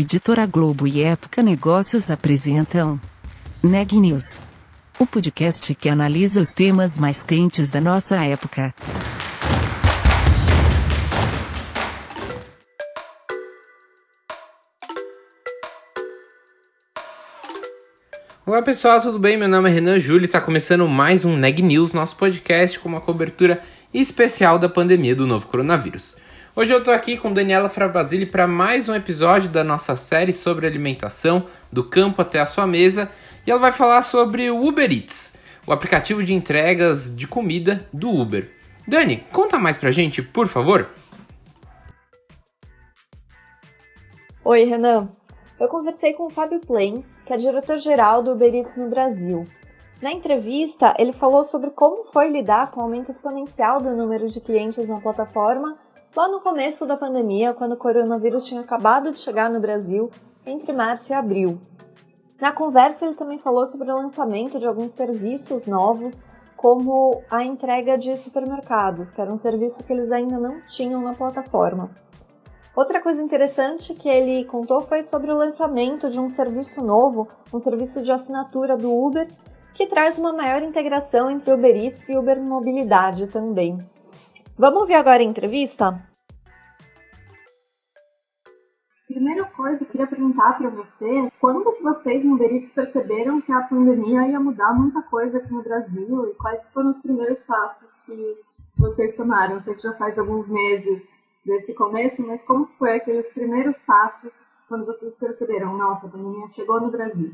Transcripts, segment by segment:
Editora Globo e Época Negócios apresentam Neg News, o podcast que analisa os temas mais quentes da nossa época. Olá pessoal, tudo bem? Meu nome é Renan Júlio e está começando mais um Neg News, nosso podcast com uma cobertura especial da pandemia do novo coronavírus. Hoje eu tô aqui com Daniela Fravasili para mais um episódio da nossa série sobre alimentação, do campo até a sua mesa, e ela vai falar sobre o Uber Eats, o aplicativo de entregas de comida do Uber. Dani, conta mais pra gente, por favor. Oi, Renan. Eu conversei com o Fábio Plain, que é diretor-geral do Uber Eats no Brasil. Na entrevista, ele falou sobre como foi lidar com o aumento exponencial do número de clientes na plataforma lá no começo da pandemia, quando o coronavírus tinha acabado de chegar no Brasil, entre março e abril. Na conversa, ele também falou sobre o lançamento de alguns serviços novos, como a entrega de supermercados, que era um serviço que eles ainda não tinham na plataforma. Outra coisa interessante que ele contou foi sobre o lançamento de um serviço novo, um serviço de assinatura do Uber, que traz uma maior integração entre Uber Eats e Uber Mobilidade também. Vamos ouvir agora a entrevista? Primeira coisa, eu queria perguntar para você, quando que vocês no Uber Eats perceberam que a pandemia ia mudar muita coisa aqui no Brasil e quais foram os primeiros passos que vocês tomaram? Eu sei que já faz alguns meses desse começo, mas como foi aqueles primeiros passos quando vocês perceberam, nossa, a pandemia chegou no Brasil?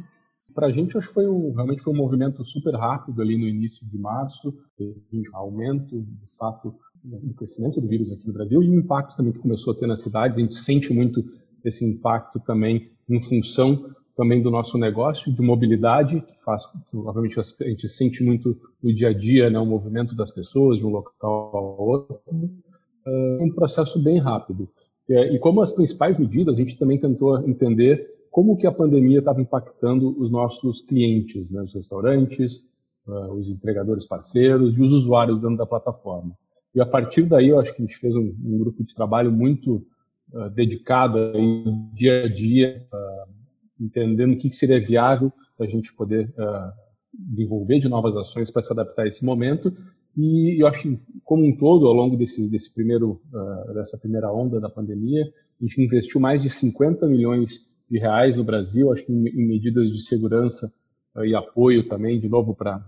Para a gente, acho que foi um, realmente foi um movimento super rápido ali no início de março, um aumento, de fato, do crescimento do vírus aqui no Brasil e o impacto também que começou a ter nas cidades. A gente sente muito esse impacto também em função também do nosso negócio de mobilidade, que faz, obviamente, a gente sente muito no dia a dia, né, o movimento das pessoas de um local ao outro. É um processo bem rápido. E como as principais medidas, a gente também tentou entender como que a pandemia estava impactando os nossos clientes, né, os restaurantes, uh, os entregadores parceiros e os usuários dentro da plataforma. E a partir daí, eu acho que a gente fez um, um grupo de trabalho muito uh, dedicado aí, dia a dia, uh, entendendo o que, que seria viável para a gente poder uh, desenvolver de novas ações para se adaptar a esse momento. E eu acho que, como um todo, ao longo desse, desse primeiro, dessa primeira onda da pandemia, a gente investiu mais de 50 milhões de reais no Brasil, acho que em, em medidas de segurança e apoio também, de novo, para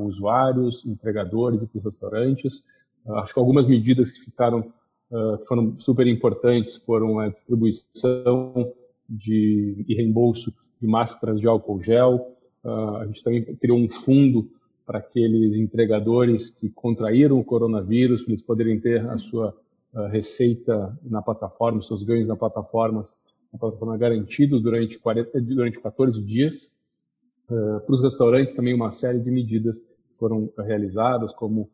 usuários, empregadores e para os restaurantes. Acho que algumas medidas que ficaram uh, que foram super importantes foram a distribuição de, e reembolso de máscaras de álcool gel. Uh, a gente também criou um fundo para aqueles entregadores que contraíram o coronavírus, para eles poderem ter a sua uh, receita na plataforma, seus ganhos na plataforma, na plataforma garantido durante, 40, durante 14 dias. Para os restaurantes também uma série de medidas foram realizadas, como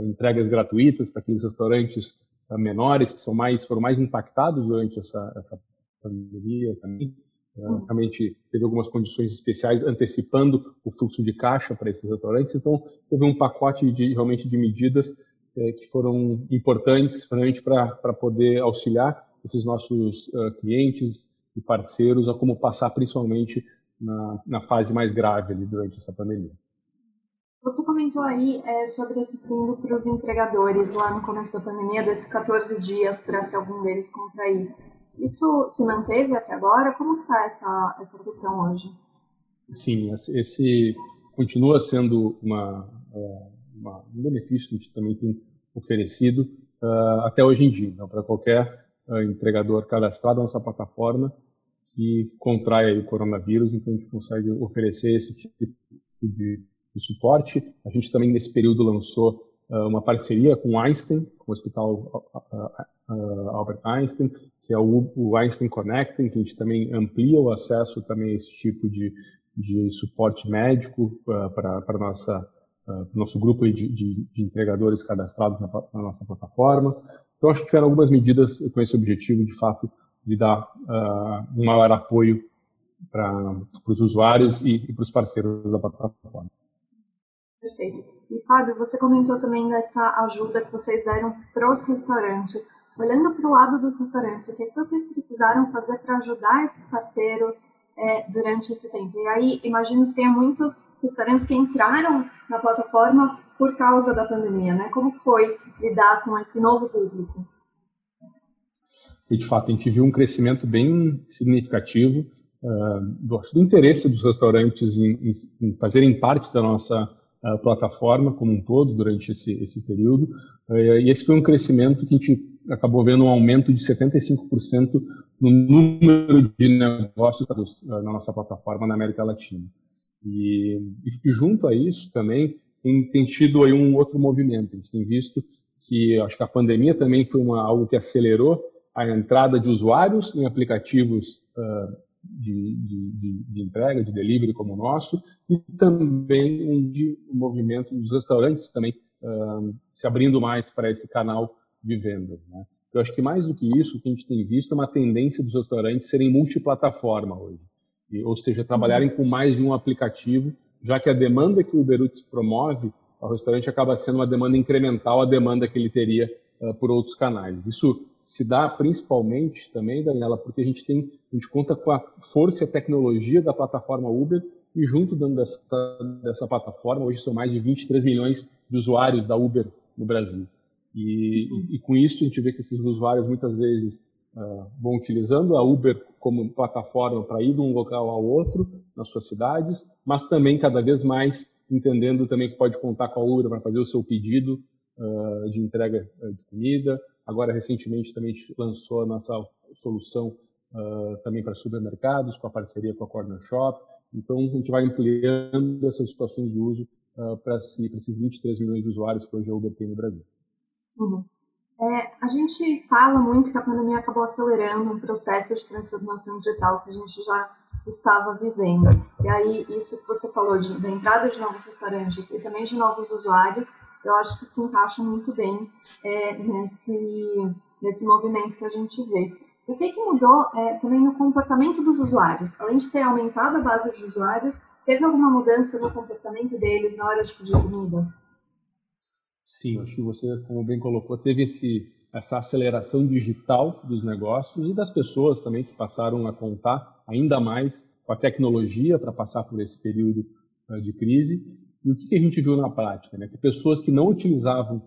entregas gratuitas para aqueles restaurantes uh, menores que são mais foram mais impactados durante essa, essa pandemia também. Uh, realmente teve algumas condições especiais antecipando o fluxo de caixa para esses restaurantes. Então teve um pacote de realmente de medidas eh, que foram importantes realmente para poder auxiliar esses nossos clientes e parceiros a como passar principalmente na, na fase mais grave ali durante essa pandemia. Você comentou aí é, sobre esse fundo para os entregadores lá no começo da pandemia, desses 14 dias para se algum deles contraísse. Isso se manteve até agora? Como está essa, essa questão hoje? Sim, esse continua sendo uma, é, uma, um benefício que a gente também tem oferecido uh, até hoje em dia. Então, para qualquer uh, entregador cadastrado na nossa plataforma que contrai o coronavírus, então a gente consegue oferecer esse tipo de de suporte. A gente também, nesse período, lançou uh, uma parceria com Einstein, com o Hospital uh, uh, Albert Einstein, que é o, o, Einstein Connecting, que a gente também amplia o acesso também a esse tipo de, de suporte médico para nossa nosso grupo de, de, de entregadores cadastrados na, na, nossa plataforma. Então, acho que tiveram algumas medidas com esse objetivo, de fato, de dar um maior apoio para os usuários e, e para os parceiros da plataforma. Perfeito. E Fábio, você comentou também dessa ajuda que vocês deram para os restaurantes. olhando para o lado dos restaurantes, o que, que vocês precisaram fazer para ajudar esses parceiros é, durante esse tempo? E aí, imagino que tenha muitos restaurantes que entraram na plataforma por causa da pandemia, né? Como foi lidar com esse novo público? E, de fato, a gente viu um crescimento bem significativo uh, do, do, interesse dos restaurantes em, em, em fazerem parte da nossa uh, plataforma como um todo durante esse, esse período. Uh, e esse foi um crescimento que a gente acabou vendo um aumento de 75% no número de negócios na nossa plataforma na América Latina. E, e junto a isso também tem, tem, tido aí um outro movimento. A gente tem visto que acho que a pandemia também foi uma, algo que acelerou a entrada de usuários em aplicativos uh, de, de, de, entrega, de delivery como o nosso, e também de, movimento dos restaurantes também uh, se abrindo mais para esse canal de vendas. Né? Eu acho que mais do que isso, o que a gente tem visto é uma tendência dos restaurantes serem multiplataforma hoje, e, ou seja, trabalharem com mais de um aplicativo, já que a demanda que o Uber Eats promove ao restaurante acaba sendo uma demanda incremental à demanda que ele teria uh, por outros canais. Isso se dá principalmente também, Daniela, porque a gente tem, a gente conta com a força e a tecnologia da plataforma Uber e junto dentro dessa, dessa plataforma, hoje são mais de 23 milhões de usuários da Uber no Brasil. E, e, e com isso a gente vê que esses usuários muitas vezes uh, vão utilizando a Uber como plataforma para ir de um local ao outro nas suas cidades, mas também cada vez mais entendendo também que pode contar com a Uber para fazer o seu pedido uh, de entrega de comida, Agora, recentemente, também lançou a nossa solução uh, também para supermercados, com a parceria com a Corner Shop. Então, a gente vai ampliando essas situações de uso uh, para si, esses 23 milhões de usuários que hoje a Uber tem no Brasil. Uhum. É, a gente fala muito que a pandemia acabou acelerando um processo de transformação digital que a gente já estava vivendo. E aí, isso que você falou de, da entrada de novos restaurantes e também de novos usuários, eu acho que se encaixa muito bem é, nesse, nesse movimento que a gente vê. O que, que mudou é, também no comportamento dos usuários? Além de ter aumentado a base de usuários, teve alguma mudança no comportamento deles na hora de pedir comida? Sim, acho que você, como bem colocou, teve esse, essa aceleração digital dos negócios e das pessoas também que passaram a contar ainda mais com a tecnologia para passar por esse período uh, de crise. E o que, a gente viu na prática? Né? Que pessoas que não utilizavam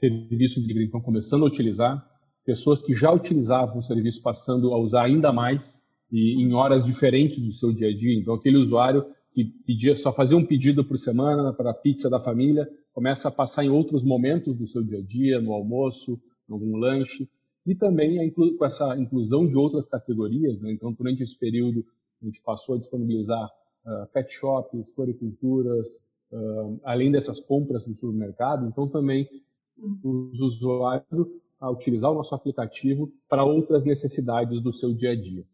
serviço de estão começando a utilizar, pessoas que já utilizavam o serviço passando a usar ainda mais e em horas diferentes do seu dia a dia. Então, aquele usuário que pedia, só fazia um pedido por semana para a pizza da família, começa a passar em outros momentos do seu dia a dia, no almoço, em algum lanche, e também com essa inclusão de outras categorias. Né? Então, durante esse período, a gente passou a disponibilizar uh, pet shops, floriculturas, uh, além dessas compras no supermercado, então também os usuários a utilizar o nosso aplicativo para outras necessidades do seu dia a dia.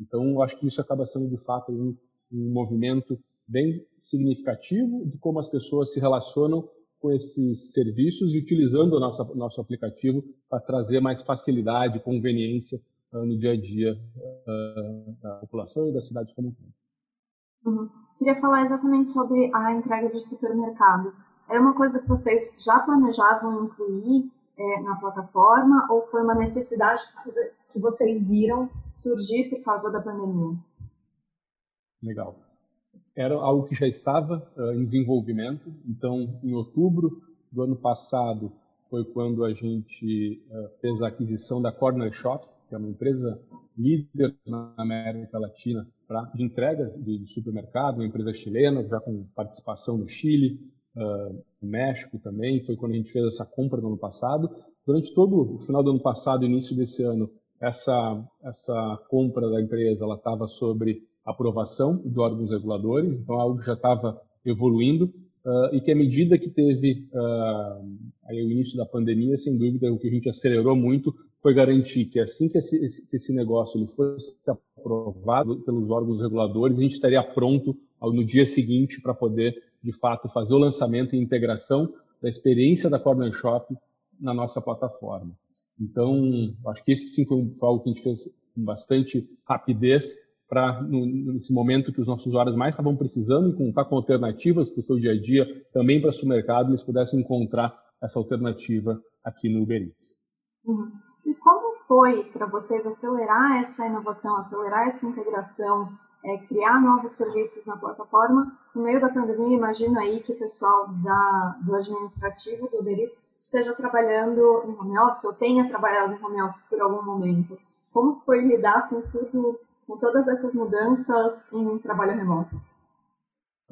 Então, eu acho que isso acaba sendo, de fato, um, um movimento bem significativo de como as pessoas se relacionam com esses serviços e utilizando o nosso, nosso aplicativo para trazer mais facilidade, conveniência uh, no dia a dia uh, da população e das cidades como um todo. Uhum. Queria falar exatamente sobre a entrega de supermercados. Era uma coisa que vocês já planejavam incluir é, na plataforma ou foi uma necessidade que vocês viram surgir por causa da pandemia? Legal. Era algo que já estava uh, em desenvolvimento. Então, em outubro do ano passado, foi quando a gente uh, fez a aquisição da Corner Shop, que é uma empresa líder na América Latina pra, de entregas de, de, supermercado, uma empresa chilena, já com participação no Chile, uh, no México também, foi quando a gente fez essa compra no ano passado. Durante todo o final do ano passado início desse ano, essa, essa compra da empresa ela estava sobre aprovação de órgãos reguladores, então algo já estava evoluindo, uh, e que à medida que teve uh, aí o início da pandemia, sem dúvida, o que a gente acelerou muito foi garantir que assim que esse, esse negócio ele fosse aprovado pelos órgãos reguladores, a gente estaria pronto no dia seguinte para poder, de fato, fazer o lançamento e integração da experiência da Corner Shop na nossa plataforma. Então, acho que esse sim foi algo que a gente fez com bastante rapidez para, nesse momento que os nossos usuários mais estavam precisando, contar com alternativas para o seu dia a dia, também para o supermercado, eles pudessem encontrar essa alternativa aqui no Uber Eats. Uhum. E como foi para vocês acelerar essa inovação, acelerar essa integração, é, criar novos serviços na plataforma? No meio da pandemia, imagino aí que o pessoal da, do administrativo do Uber Eats esteja trabalhando em home office ou tenha trabalhado em home office por algum momento. Como foi lidar com tudo, com todas essas mudanças em trabalho remoto?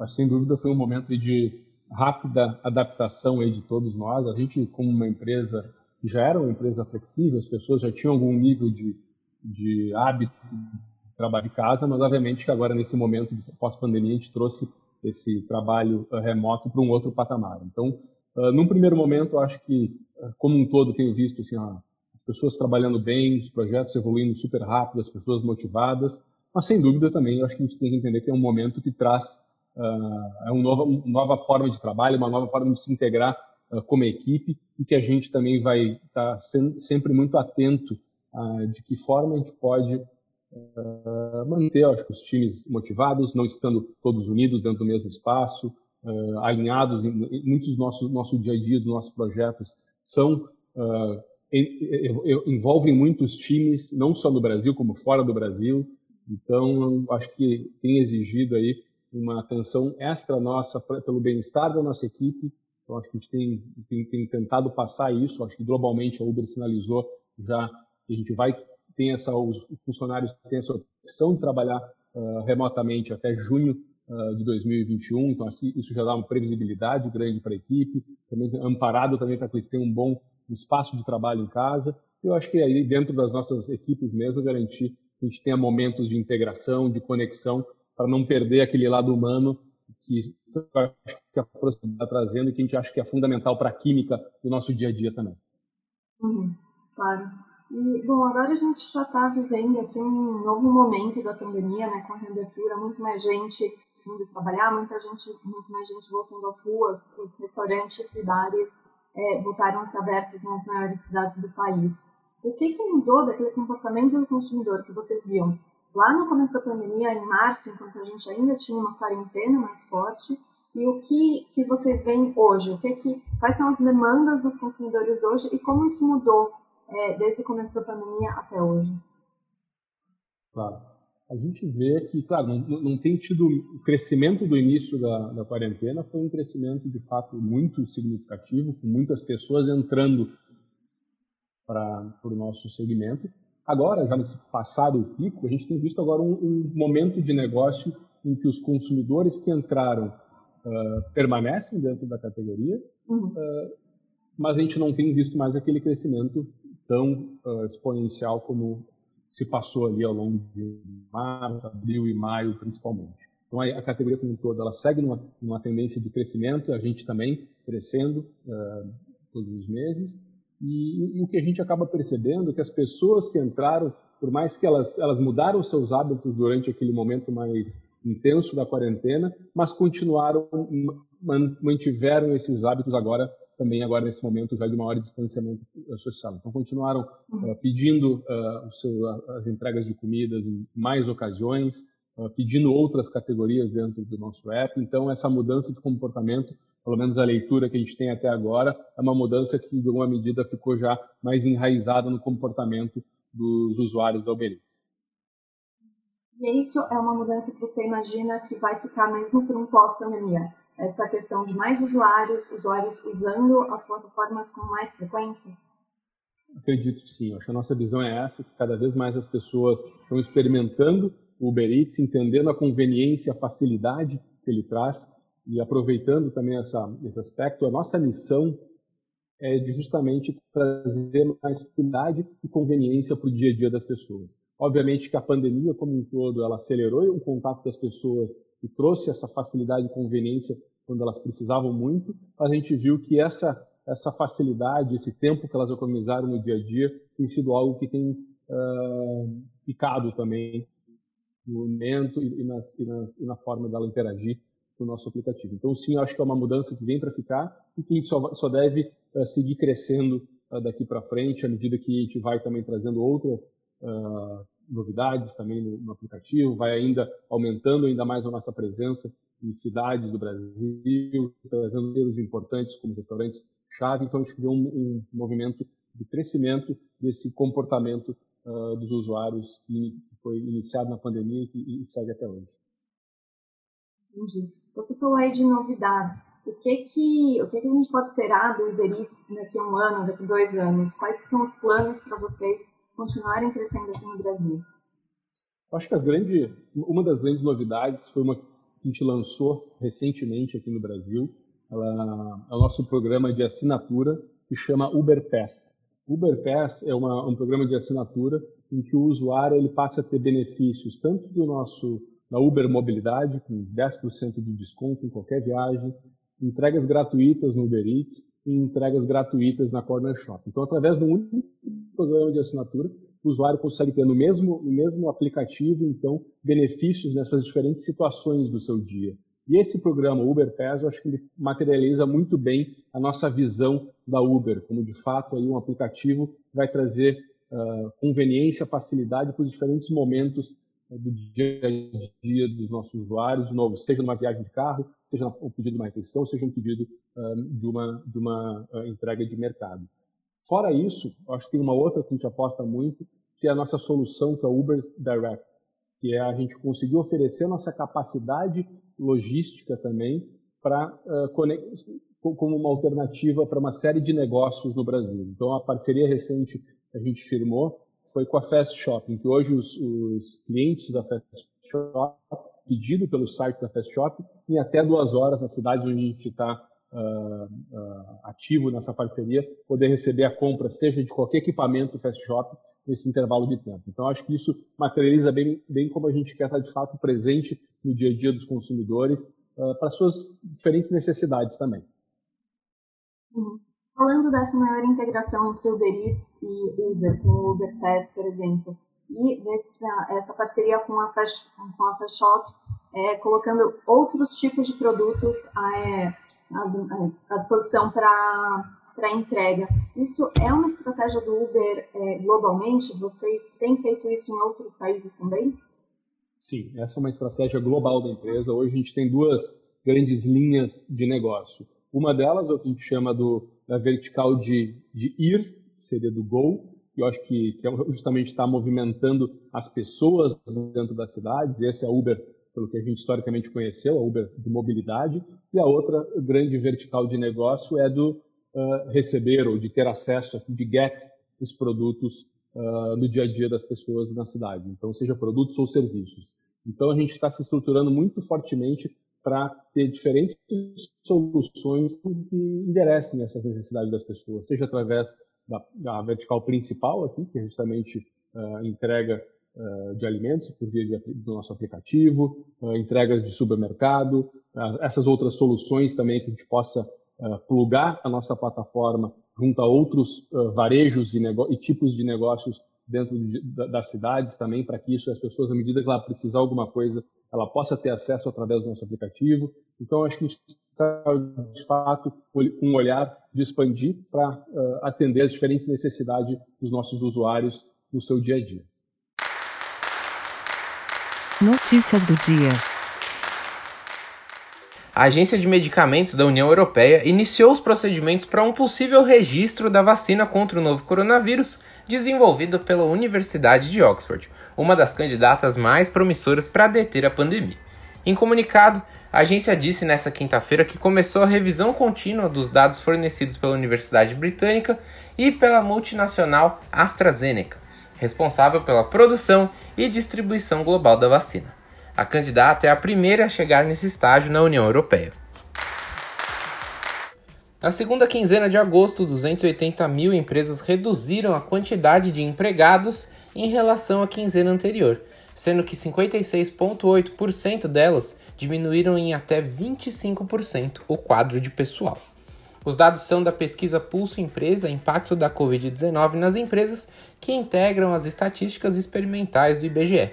Sem dúvida foi um momento de rápida adaptação aí de todos nós. A gente, como uma empresa já era uma empresa flexível, as pessoas já tinham algum nível de, de hábito de trabalho de casa, mas obviamente que agora nesse momento pós-pandemia a gente trouxe esse trabalho uh, remoto para um outro patamar. Então, uh, num primeiro momento, acho que, uh, como um todo, tenho visto assim, as pessoas trabalhando bem, os projetos evoluindo super rápido, as pessoas motivadas, mas sem dúvida também, acho que a gente tem que entender que é um momento que traz é uma nova, uma nova forma de trabalho, uma nova forma de se integrar uh, como equipe e que a gente também vai estar tá sempre muito atento uh, de que forma a gente pode uh, manter acho, os times motivados, não estando todos unidos dentro do mesmo espaço, alinhados. Em, em muitos dos nossos nosso dia a dia dos nossos projetos são envolvem muitos times, não só no Brasil como fora do Brasil. Então, acho que tem exigido aí uma atenção extra nossa pelo bem-estar da nossa equipe então, acho que a gente tem, tem, tem, tentado passar isso. Acho que globalmente a Uber sinalizou já que a gente vai ter essa, os funcionários têm essa opção de trabalhar uh, remotamente até junho uh, de 2021. Então, que isso já dá uma previsibilidade grande para a equipe, também amparado também para que eles tenham um bom espaço de trabalho em casa. Eu acho que aí dentro das nossas equipes mesmo garantir que a gente tenha momentos de integração, de conexão, para não perder aquele lado humano que que a proximidade está trazendo e que a gente acha que é fundamental para a química do nosso dia a dia também. Uhum, claro. E, bom, agora a gente já está vivendo aqui um novo momento da pandemia, né, com a reabertura, muito mais gente indo trabalhar, muita gente, muito mais gente voltando às ruas, os restaurantes e bares é, voltaram a ser abertos nas maiores cidades do país. O que, que mudou daquele comportamento do consumidor que vocês viam lá no começo da pandemia, em março, enquanto a gente ainda tinha uma quarentena mais forte, e o que, que vocês veem hoje? O que que, quais são as demandas dos consumidores hoje e como isso mudou é, desde o começo da pandemia até hoje? Claro. A gente vê que, claro, não, não tem tido o crescimento do início da, da quarentena, foi um crescimento de fato muito significativo, com muitas pessoas entrando para o nosso segmento. Agora, já nesse passado o pico, a gente tem visto agora um, um momento de negócio em que os consumidores que entraram uh, permanecem dentro da categoria, uhum. uh, mas a gente não tem visto mais aquele crescimento tão uh, exponencial como se passou ali ao longo de março, abril e maio, principalmente. Então, a, a categoria como um todo, ela segue numa, numa, tendência de crescimento, a gente também crescendo todos os meses, e, e, o que a gente acaba percebendo é que as pessoas que entraram, por mais que elas, elas mudaram seus hábitos durante aquele momento mais intenso da quarentena, mas continuaram, mantiveram esses hábitos agora também agora nesse momento já de maior distanciamento social. Então continuaram uh, pedindo uh, seu, as entregas de comidas em mais ocasiões, uh, pedindo outras categorias dentro do nosso app. Então essa mudança de comportamento, pelo menos a leitura que a gente tem até agora, é uma mudança que de alguma medida ficou já mais enraizada no comportamento dos usuários da Uber Eats. E isso é uma mudança que você imagina que vai ficar mesmo por um pós-pandemia? Essa questão de mais usuários, usuários usando as plataformas com mais frequência? Acredito que sim. Acho que a nossa visão é essa, que cada vez mais as pessoas estão experimentando o Uber Eats, entendendo a conveniência, a facilidade que ele traz e aproveitando também essa, esse aspecto. A nossa missão é de justamente trazer mais facilidade e conveniência para o dia a dia das pessoas. Obviamente que a pandemia como um todo, ela acelerou o contato das pessoas e trouxe essa facilidade e conveniência quando elas precisavam muito, a gente viu que essa, essa facilidade, esse tempo que elas economizaram no dia a dia, tem sido algo que tem uh, ficado também no momento e, e, nas, e, nas, e na forma dela interagir com o nosso aplicativo. Então, sim, acho que é uma mudança que vem para ficar e que só, só deve uh, seguir crescendo uh, daqui para frente, à medida que a gente vai também trazendo outras uh, novidades também no, no, aplicativo, vai ainda aumentando ainda mais a nossa presença em cidades do Brasil, trazendo selos importantes como restaurantes chave. Então a gente vê um, um movimento de crescimento desse comportamento uh, dos usuários que foi iniciado na pandemia e, e segue até hoje. Entendi. Você falou aí de novidades. O que que, o que que a gente pode esperar do Uber Eats daqui a um ano, daqui a dois anos? Quais são os planos para vocês continuarem crescendo aqui no Brasil? Acho que grande, uma das grandes novidades foi uma que a gente lançou recentemente aqui no Brasil. Ela, é o nosso programa de assinatura que chama Uber Pass. Uber Pass é uma, um programa de assinatura em que o usuário ele passa a ter benefícios tanto do nosso da Uber Mobilidade, com 10% de desconto em qualquer viagem, entregas gratuitas no Uber Eats e entregas gratuitas na Corner Shop. Então, através de um único programa de assinatura, o usuário consegue ter no mesmo, no mesmo aplicativo, então, benefícios nessas diferentes situações do seu dia. E esse programa Uber Pass, eu acho que ele materializa muito bem a nossa visão da Uber, como de fato aí um aplicativo vai trazer uh, conveniência, facilidade para os diferentes momentos do dia a dia dos nossos usuários, de novo, seja numa viagem de carro, seja um pedido de uma refeição, seja um pedido de uma, de uma uh, entrega de mercado. Fora isso, acho que tem uma outra que a gente aposta muito, que é a nossa solução, que é o Uber Direct, que é a gente conseguir oferecer a nossa capacidade logística também para uh, como uma alternativa para uma série de negócios no Brasil. Então, a parceria recente a gente firmou foi com a Fast Shopping, que hoje os, os clientes da Fast Shop, pedido pelo site da Fast Shop, em até duas horas na cidade onde a gente está uh, uh, ativo nessa parceria, poder receber a compra, seja de qualquer equipamento Fast Shop, nesse intervalo de tempo. Então, acho que isso materializa bem, bem como a gente quer estar, de fato, presente no dia a dia dos consumidores, uh, para suas diferentes necessidades também. Uhum. Falando dessa maior integração entre Uber Eats e Uber, com o Uber Pass, por exemplo, e dessa essa parceria com a Fast, com a Fast Shop, é, colocando outros tipos de produtos é, à, à disposição para entrega. Isso é uma estratégia do Uber é, globalmente? Vocês têm feito isso em outros países também? Sim, essa é uma estratégia global da empresa. Hoje a gente tem duas grandes linhas de negócio. Uma delas é o que a gente chama do da vertical de, de ir, que seria do go, que eu acho que, que é justamente está movimentando as pessoas dentro das cidades. Esse é a Uber, pelo que a gente historicamente conheceu, a Uber de mobilidade. E a outra grande vertical de negócio é do uh, receber ou de ter acesso, de get os produtos uh, no dia a dia das pessoas na cidade. Então, seja produtos ou serviços. Então, a gente está se estruturando muito fortemente para ter diferentes soluções que enderecem essas necessidades das pessoas, seja através da, da vertical principal aqui, que é justamente uh, entrega uh, de alimentos por via de, do nosso aplicativo, uh, entregas de supermercado, essas outras soluções também que a gente possa plugar a nossa plataforma junto a outros varejos e, e, tipos de negócios dentro de, da, das cidades também, para que isso as pessoas, à medida que ela precisar alguma coisa, ela possa ter acesso através do nosso aplicativo. Então, acho que a gente está, de fato, com um olhar de expandir para uh, atender as diferentes necessidades dos nossos usuários no seu dia a dia. Notícias do dia. A Agência de Medicamentos da União Europeia iniciou os procedimentos para um possível registro da vacina contra o novo coronavírus desenvolvida pela Universidade de Oxford, uma das candidatas mais promissoras para deter a pandemia. Em comunicado, a agência disse nesta quinta-feira que começou a revisão contínua dos dados fornecidos pela Universidade Britânica e pela multinacional AstraZeneca, responsável pela produção e distribuição global da vacina. A candidata é a primeira a chegar nesse estágio na União Europeia. Na segunda quinzena de agosto, 280 mil empresas reduziram a quantidade de empregados em relação à quinzena anterior, sendo que 56,8% delas diminuíram em até 25% o quadro de pessoal. Os dados são da pesquisa Pulso Empresa Impacto da Covid-19 nas empresas que integram as estatísticas experimentais do IBGE.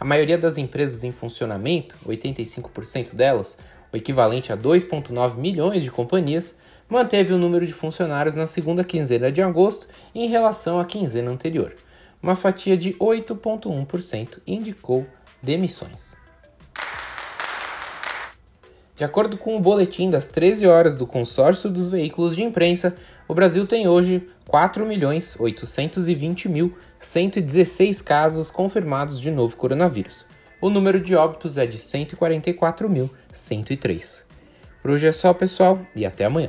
A maioria das empresas em funcionamento, 85% delas, o equivalente a 2,9 milhões de companhias, manteve o número de funcionários na segunda quinzena de agosto em relação à quinzena anterior uma fatia de 8,1% indicou demissões. De acordo com o boletim das 13 horas do Consórcio dos Veículos de Imprensa, o Brasil tem hoje 4.820.116 casos confirmados de novo coronavírus. O número de óbitos é de 144.103. Por hoje é só, pessoal, e até amanhã.